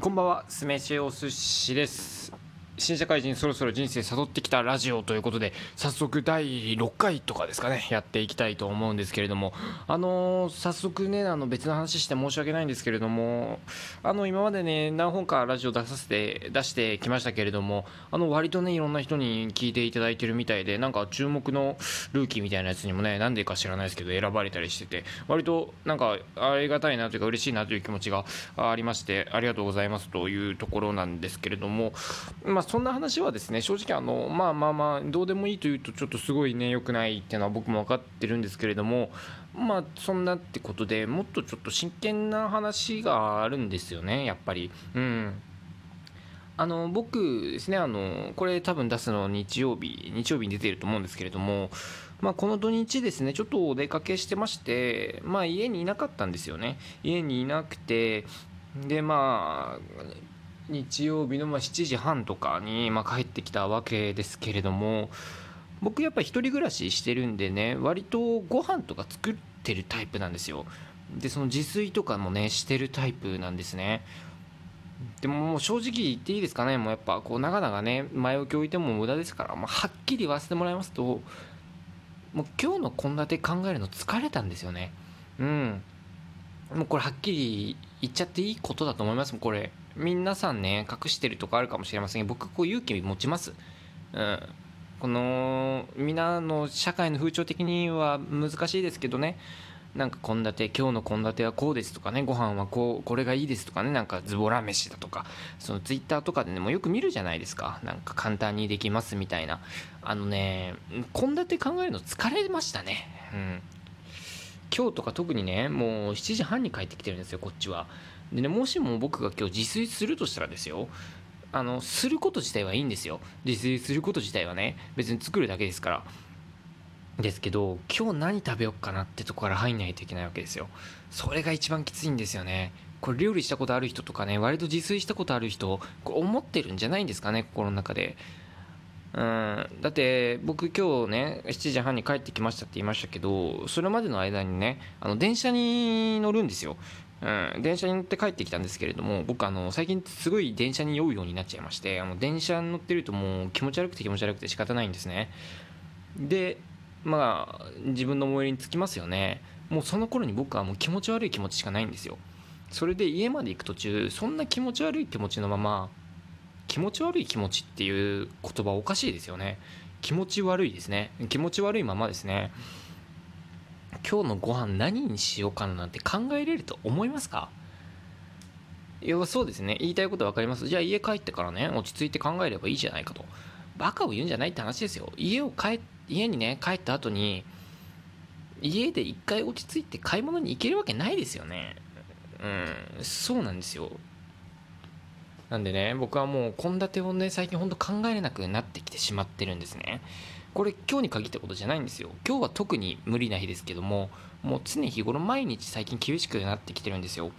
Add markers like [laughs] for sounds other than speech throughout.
こんばんは、酢飯お寿司です。新社会人そろそろ人生悟ってきたラジオということで早速第6回とかですかねやっていきたいと思うんですけれども。あのー早速ねあの別の話して申し訳ないんですけれどもあの今までね何本かラジオ出させて出してきましたけれどもあの割とねいろんな人に聞いていただいてるみたいでなんか注目のルーキーみたいなやつにもねなんでか知らないですけど選ばれたりしてて割となんかありがたいなというか嬉しいなという気持ちがありましてありがとうございますというところなんですけれどもまあそんな話はですね正直あのまあまあまあどうでもいいというとちょっとすごいね良くないっていうのは僕も分かってるんですけれどもまあそんなってことでもっとちょっと真剣な話があるんですよねやっぱり。うん。あの僕ですねあのこれ多分出すの日曜日日曜日に出ていると思うんですけれどもまあ、この土日ですねちょっとお出かけしてましてまあ家にいなかったんですよね。家にいなくてでまあ日曜日のま7時半とかにま帰ってきたわけですけれども僕やっぱり一人暮らししてるんでね割とご飯とか作ってるタイプなんですよ。でその自炊とかもねしてるタイプなんですね。でももう正直言っていいですかね。もうやっぱこう長々ね前置き置いても無駄ですから、まあ、はっきり言わせてもらいますともう今日の献立考えるの疲れたんですよね。うん。もうこれはっきり言っちゃっていいことだと思います。これ皆さんね隠してるとこあるかもしれませんけど僕こう勇気持ちます。うん。この皆の社会の風潮的には難しいですけどね。なんか献立今日の献立はこうですとかねご飯はこうこれがいいですとかねなんかズボラ飯だとかそのツイッターとかでねもうよく見るじゃないですか。なんか簡単にできますみたいな。あのね献立考えるの疲れましたね。うん。今日とか特にねもう7時半に帰ってきてるんですよこっちは。でねもしも僕が今日自炊するとしたらですよあのすること自体はいいんですよ。自炊すること自体はね別に作るだけですから。ですけど今日何食べようかなってとこから入んないといけないわけですよ。それが一番きついんですよね。これ料理したことある人とかね割と自炊したことある人これ思ってるんじゃないんですかね心の中で。うん。だって僕今日ね7時半に帰ってきましたって言いましたけどそれまでの間にねあの電車に乗るんですよ。うん、電車に乗って帰ってきたんですけれども僕あの最近すごい電車に酔うようになっちゃいましてあの電車に乗ってるともう気持ち悪くて気持ち悪くて仕方ないんですね。でまあ自分の最寄りに着きますよね。もうその頃に僕はもう気持ち悪い気持ちしかないんですよ。それで家まで行く途中そんな気持ち悪い気持ちのまま気持ち悪い気持ちっていう言葉おかしいですよね。気持ち悪いですね。気持ち悪いままですね。今日のご飯何にしようかななんて考えれると思いますか？いやそうですね。言いたいこと分かります。じゃあ家帰ってからね落ち着いて考えればいいじゃないかと。バカを言うんじゃないって話ですよ。家を帰家にね帰った後に家で一回落ち着いて買い物に行けるわけないですよね。うんそうなんですよ。なんでね僕はもう献立をね最近ほんと考えれなくなってきてしまってるんですね。これ今日に限ったことじゃないんですよ。今日は特に無理な日ですけどももう常日頃毎日最近厳しくなってきてるんですよ。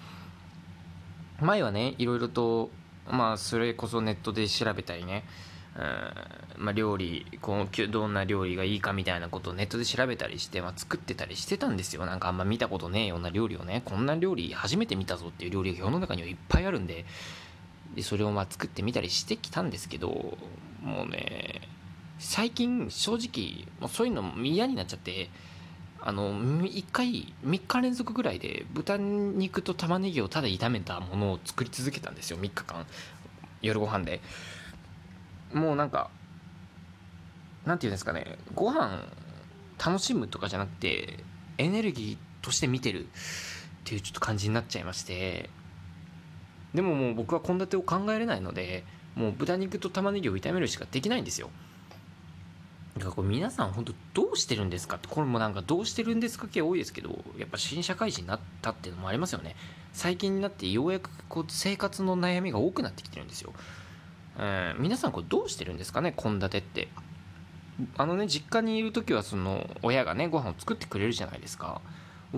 前はねいろいろとまあそれこそネットで調べたりねまあ、料理こうどんな料理がいいかみたいなことをネットで調べたりして、まあ、作ってたりしてたんですよ。なんかあんま見たことねえような料理をねこんな料理初めて見たぞっていう料理が世の中にはいっぱいあるんででそれをまあ作ってみたりしてきたんですけどもうね最近正直もうそういうの嫌になっちゃってあの1回3日連続ぐらいで豚肉と玉ねぎをただ炒めたものを作り続けたんですよ3日間。夜ご飯で。もうなんかなんていうんですかねご飯楽しむとかじゃなくてエネルギーとして見てるっていうちょっと感じになっちゃいましてでももう僕は献立を考えれないのでもう豚肉と玉ねぎを炒めるしかできないんですよ。だからこれ皆さん本当どうしてるんですか？ってこれもなんかどうしてるんですか系多いですけどやっぱ新社会人になったっていうのもありますよね。最近になってようやくこう生活の悩みが多くなってきてるんですよ、えー皆さんこれどうしてるんですかね？献立って。あのね実家にいる時はその親がねご飯を作ってくれるじゃないですか。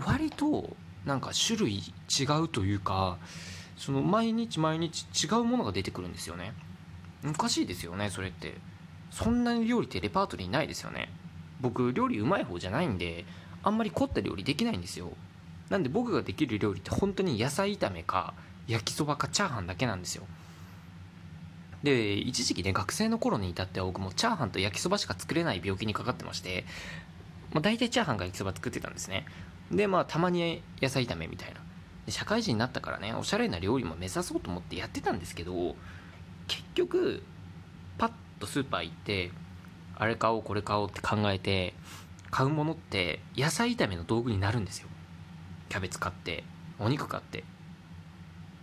割となんか種類違うというかその毎日毎日違うものが出てくるんですよね。おかしいですよねそれって。そんなに料理ってレパートリーないですよね。僕料理うまい方じゃないんであんまり凝った料理できないんですよ。なんで僕ができる料理って本当に野菜炒めか焼きそばかチャーハンだけなんですよ。で一時期ね学生の頃に至っては僕もチャーハンと焼きそばしか作れない病気にかかってまして、まあ、大体チャーハンか焼きそば作ってたんですね。でまあたまに野菜炒めみたいな。で社会人になったからねおしゃれな料理も目指そうと思ってやってたんですけど結局パッとスーパー行ってあれ買おうこれ買おうって考えて買うものって野菜炒めの道具になるんですよ。キャベツ買ってお肉買って。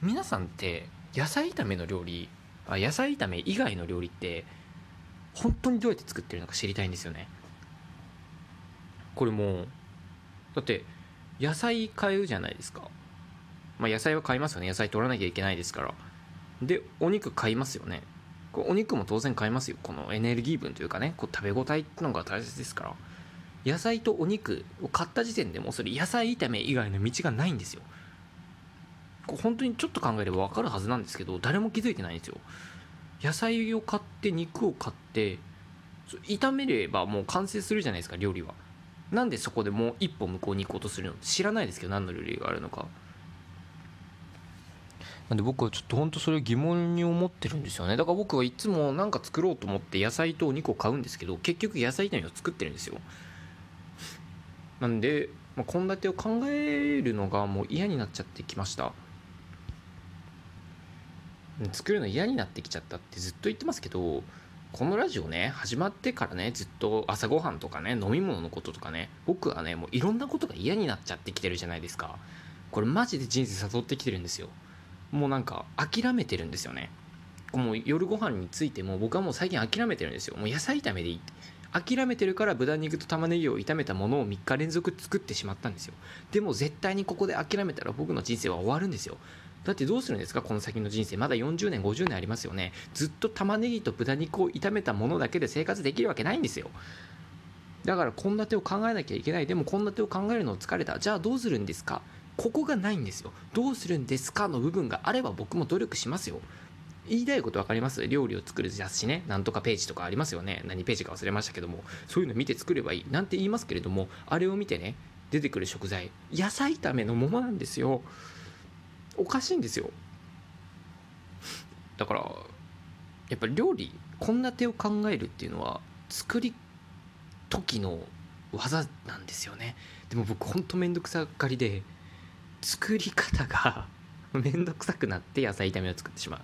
皆さんって野菜炒めの料理あ野菜炒め以外の料理って本当にどうやって作ってるのか知りたいんですよね。これもだって野菜買うじゃないですか。まあ野菜は買いますよね。野菜取らなきゃいけないですから。でお肉買いますよね。お肉も当然買いますよ。このエネルギー分というかね。こう食べ応えってのが大切ですから。野菜とお肉を買った時点でもうそれ野菜炒め以外の道がないんですよ。こう本当にちょっと考えれば分かるはずなんですけど誰も気づいてないんですよ。野菜を買って肉を買って炒めればもう完成するじゃないですか料理は。なんでそこでもう一歩向こうに行こうとするの？知らないですけど何の料理があるのか。なんで僕はちょっと本当それ疑問に思ってるんですよね。だから僕はいつも何か作ろうと思って野菜とお肉を買うんですけど結局野菜炒めを作ってるんですよ。なんで献立、を考えるのがもう嫌になっちゃってきました。作るの嫌になってきちゃったってずっと言ってますけどこのラジオね始まってからねずっと朝ごはんとかね飲み物のこととかね僕はねもういろんなことが嫌になっちゃってきてるじゃないですか。これマジで人生誘ってきてるんですよ。もうなんか諦めてるんですよね。もう夜ご飯についても僕はもう最近諦めてるんですよ。もう野菜炒めでいい。諦めてるから豚肉と玉ねぎを炒めたものを3日連続作ってしまったんですよ。でも絶対にここで諦めたら僕の人生は終わるんですよ。だってどうするんですかこの先の人生。まだ40年50年ありますよね。ずっと玉ねぎと豚肉を炒めたものだけで生活できるわけないんですよ。だから献立を考えなきゃいけない。でも献立を考えるの疲れた。じゃあどうするんですか？ここがないんですよ。どうするんですかの部分があれば僕も努力しますよ。言いたいこと分かります？料理を作る雑誌ね。なんとかページとかありますよね。何ページか忘れましたけども。そういうの見て作ればいい。なんて言いますけれどもあれを見てね出てくる食材。野菜炒めのものなんですよ。おかしいんですよ。だからやっぱり料理献立を考えるっていうのは作り時の技なんですよね。でも僕ほんとめんどくさがりで作り方が [laughs] めんどくさくなって野菜炒めを作ってしまう。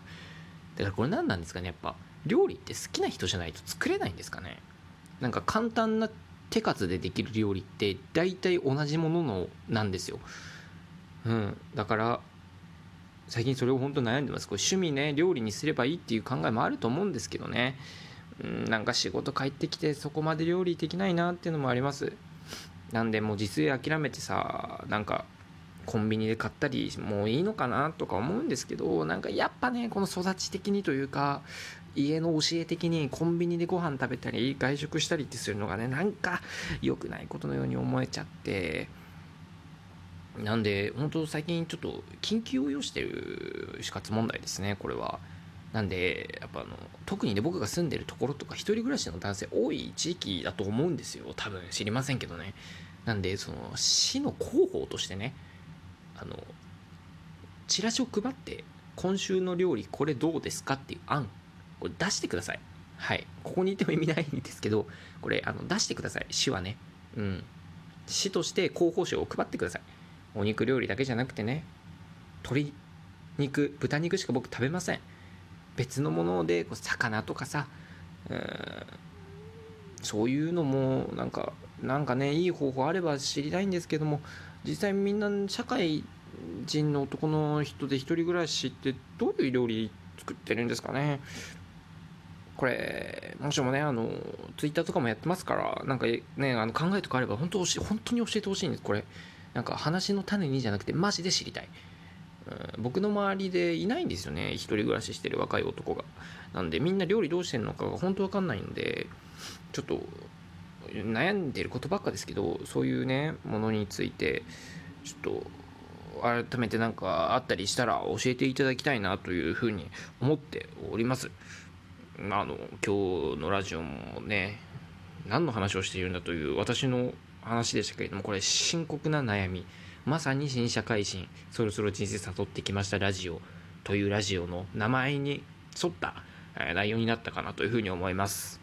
だからこれ何なんですかねやっぱ。料理って好きな人じゃないと作れないんですかね。なんか簡単な手数でできる料理って大体同じもののなんですよ。うん。だから最近それを本当悩んでます。これ趣味ね料理にすればいいっていう考えもあると思うんですけどね。うんなんか仕事帰ってきてそこまで料理できないなっていうのもあります。なんでもう自炊諦めてさなんかコンビニで買ったりもういいのかなとか思うんですけどなんかやっぱねこの育ち的にというか家の教え的にコンビニでご飯食べたり外食したりってするのがねなんか良くないことのように思えちゃってなんで、本当最近ちょっと緊急を要してる死活問題ですね、これは。なんで、やっぱあの、特にね、僕が住んでるところとか、一人暮らしの男性多い地域だと思うんですよ。多分、知りませんけどね。なんで、その、市の広報としてね、あの、チラシを配って、今週の料理これどうですか？っていう案、これ出してください。はい。ここにいても意味ないんですけど、これ、あの、出してください。市はね。うん。市として広報誌を配ってください。お肉料理だけじゃなくてね鶏肉豚肉しか僕食べません別のもので魚とかさそういうのもなんかなんかねいい方法あれば知りたいんですけども実際みんな社会人の男の人で一人暮らしってどういう料理作ってるんですかね？これもしもねあのツイッターとかもやってますからなんかねあの考えとかあれば本当本当に教えてほしいんですこれ。なんか話の種にじゃなくてマジで知りたい、うん、僕の周りでいないんですよね一人暮らししてる若い男が。なんでみんな料理どうしてんのかが本当わかんないんでちょっと悩んでることばっかですけどそういうねものについてちょっと改めて何かあったりしたら教えていただきたいなというふうに思っております。あの今日のラジオもね何の話をしているんだという私の話でしたけれどもこれ深刻な悩み。まさに新社会人そろそろ人生悟ってきましたラジオ。というラジオの名前に沿った内容になったかなというふうに思います。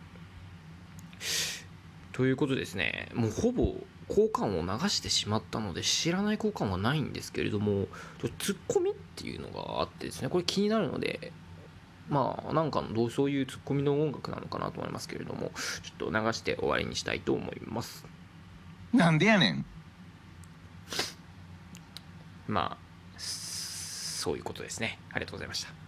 ということですね。もうほぼ交換を流してしまったので知らない交換はないんですけれどもツッコミっていうのがあってですね。これ気になるのでまあなんかのどうそういうツッコミの音楽なのかなと思いますけれどもちょっと流して終わりにしたいと思います。なんでやねん。まあそういうことですね。ありがとうございました